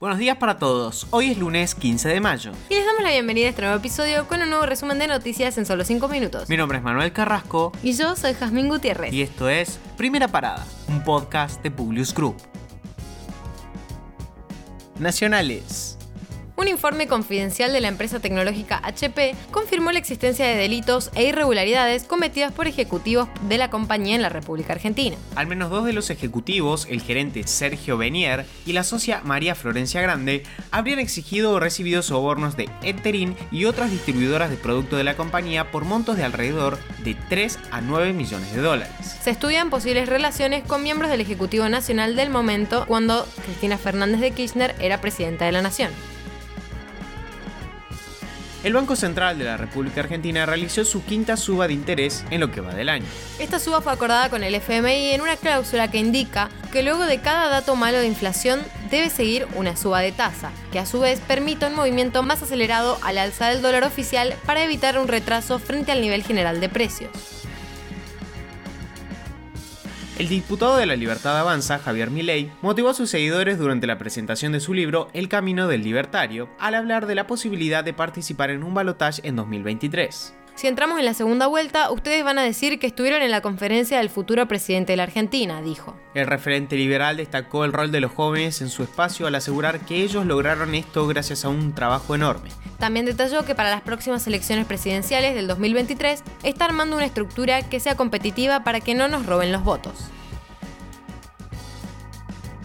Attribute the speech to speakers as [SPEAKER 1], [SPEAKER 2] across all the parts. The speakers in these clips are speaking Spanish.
[SPEAKER 1] Buenos días para todos. Hoy es lunes 15 de mayo.
[SPEAKER 2] Y les damos la bienvenida a este nuevo episodio con un nuevo resumen de noticias en solo 5 minutos.
[SPEAKER 1] Mi nombre es Manuel Carrasco.
[SPEAKER 2] Y yo soy Jazmín Gutiérrez.
[SPEAKER 1] Y esto es Primera Parada, un podcast de Publius Group. Nacionales.
[SPEAKER 2] Un informe confidencial de la empresa tecnológica HP confirmó la existencia de delitos e irregularidades cometidas por ejecutivos de la compañía en la República Argentina.
[SPEAKER 1] Al menos dos de los ejecutivos, el gerente Sergio Benier y la socia María Florencia Grande, habrían exigido o recibido sobornos de Eterin y otras distribuidoras de productos de la compañía por montos de alrededor de 3 a 9 millones de dólares.
[SPEAKER 2] Se estudian posibles relaciones con miembros del Ejecutivo Nacional del momento cuando Cristina Fernández de Kirchner era presidenta de la Nación.
[SPEAKER 1] El Banco Central de la República Argentina realizó su quinta suba de interés en lo que va del año.
[SPEAKER 2] Esta suba fue acordada con el FMI en una cláusula que indica que luego de cada dato malo de inflación debe seguir una suba de tasa, que a su vez permita un movimiento más acelerado al alza del dólar oficial para evitar un retraso frente al nivel general de precios.
[SPEAKER 1] El diputado de la Libertad Avanza, Javier Milei, motivó a sus seguidores durante la presentación de su libro El Camino del Libertario, al hablar de la posibilidad de participar en un balotaje en 2023.
[SPEAKER 2] Si entramos en la segunda vuelta, ustedes van a decir que estuvieron en la conferencia del futuro presidente de la Argentina, dijo.
[SPEAKER 1] El referente liberal destacó el rol de los jóvenes en su espacio al asegurar que ellos lograron esto gracias a un trabajo enorme.
[SPEAKER 2] También detalló que para las próximas elecciones presidenciales del 2023 está armando una estructura que sea competitiva para que no nos roben los votos.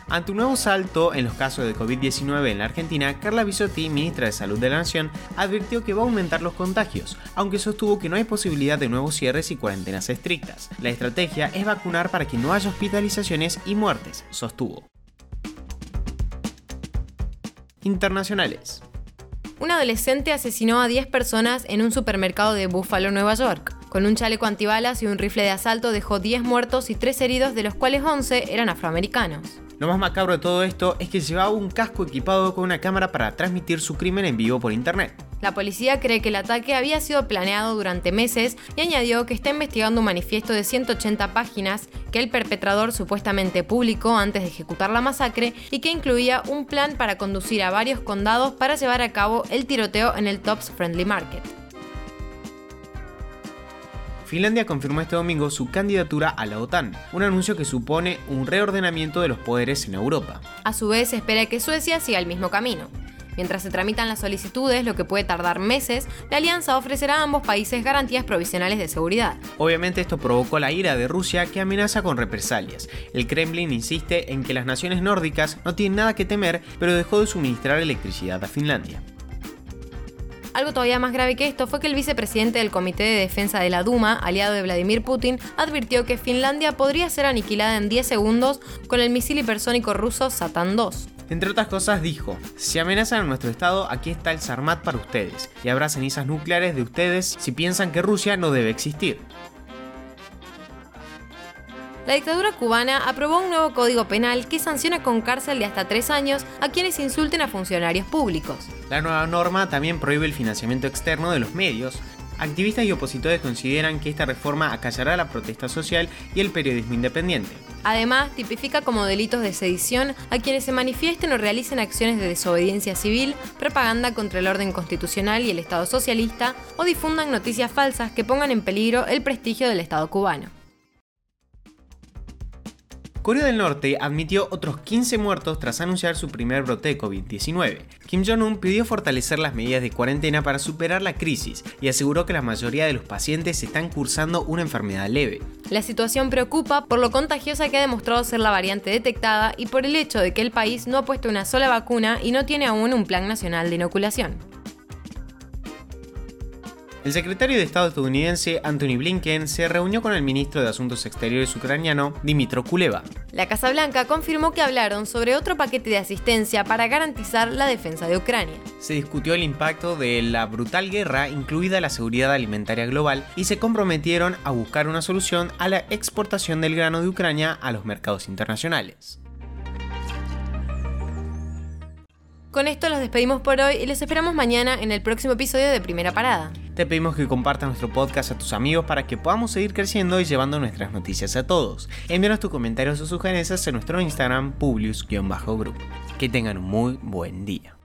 [SPEAKER 1] Ante un nuevo salto en los casos de COVID-19 en la Argentina, Carla Bisotti, ministra de Salud de la Nación, advirtió que va a aumentar los contagios, aunque sostuvo que no hay posibilidad de nuevos cierres y cuarentenas estrictas. La estrategia es vacunar para que no haya hospitalizaciones y muertes, sostuvo. Internacionales.
[SPEAKER 2] Un adolescente asesinó a 10 personas en un supermercado de Buffalo, Nueva York. Con un chaleco antibalas y un rifle de asalto dejó 10 muertos y 3 heridos, de los cuales 11 eran afroamericanos.
[SPEAKER 1] Lo más macabro de todo esto es que llevaba un casco equipado con una cámara para transmitir su crimen en vivo por internet.
[SPEAKER 2] La policía cree que el ataque había sido planeado durante meses y añadió que está investigando un manifiesto de 180 páginas que el perpetrador supuestamente publicó antes de ejecutar la masacre y que incluía un plan para conducir a varios condados para llevar a cabo el tiroteo en el Tops Friendly Market.
[SPEAKER 1] Finlandia confirmó este domingo su candidatura a la OTAN, un anuncio que supone un reordenamiento de los poderes en Europa.
[SPEAKER 2] A su vez, se espera que Suecia siga el mismo camino. Mientras se tramitan las solicitudes, lo que puede tardar meses, la alianza ofrecerá a ambos países garantías provisionales de seguridad.
[SPEAKER 1] Obviamente esto provocó la ira de Rusia que amenaza con represalias. El Kremlin insiste en que las naciones nórdicas no tienen nada que temer, pero dejó de suministrar electricidad a Finlandia.
[SPEAKER 2] Algo todavía más grave que esto fue que el vicepresidente del Comité de Defensa de la Duma, aliado de Vladimir Putin, advirtió que Finlandia podría ser aniquilada en 10 segundos con el misil hipersónico ruso Satan 2.
[SPEAKER 1] Entre otras cosas dijo, si amenazan a nuestro estado, aquí está el Sarmat para ustedes, y habrá cenizas nucleares de ustedes si piensan que Rusia no debe existir.
[SPEAKER 2] La dictadura cubana aprobó un nuevo código penal que sanciona con cárcel de hasta tres años a quienes insulten a funcionarios públicos.
[SPEAKER 1] La nueva norma también prohíbe el financiamiento externo de los medios. Activistas y opositores consideran que esta reforma acallará la protesta social y el periodismo independiente.
[SPEAKER 2] Además, tipifica como delitos de sedición a quienes se manifiesten o realicen acciones de desobediencia civil, propaganda contra el orden constitucional y el Estado socialista o difundan noticias falsas que pongan en peligro el prestigio del Estado cubano.
[SPEAKER 1] Corea del Norte admitió otros 15 muertos tras anunciar su primer brote de COVID-19. Kim Jong-un pidió fortalecer las medidas de cuarentena para superar la crisis y aseguró que la mayoría de los pacientes están cursando una enfermedad leve.
[SPEAKER 2] La situación preocupa por lo contagiosa que ha demostrado ser la variante detectada y por el hecho de que el país no ha puesto una sola vacuna y no tiene aún un plan nacional de inoculación.
[SPEAKER 1] El secretario de Estado estadounidense Anthony Blinken se reunió con el ministro de Asuntos Exteriores ucraniano Dimitro Kuleva.
[SPEAKER 2] La Casa Blanca confirmó que hablaron sobre otro paquete de asistencia para garantizar la defensa de Ucrania.
[SPEAKER 1] Se discutió el impacto de la brutal guerra, incluida la seguridad alimentaria global, y se comprometieron a buscar una solución a la exportación del grano de Ucrania a los mercados internacionales.
[SPEAKER 2] Con esto los despedimos por hoy y les esperamos mañana en el próximo episodio de Primera Parada.
[SPEAKER 1] Te pedimos que compartas nuestro podcast a tus amigos para que podamos seguir creciendo y llevando nuestras noticias a todos. Envíanos tus comentarios o sugerencias en nuestro Instagram publius-group. Que tengan un muy buen día.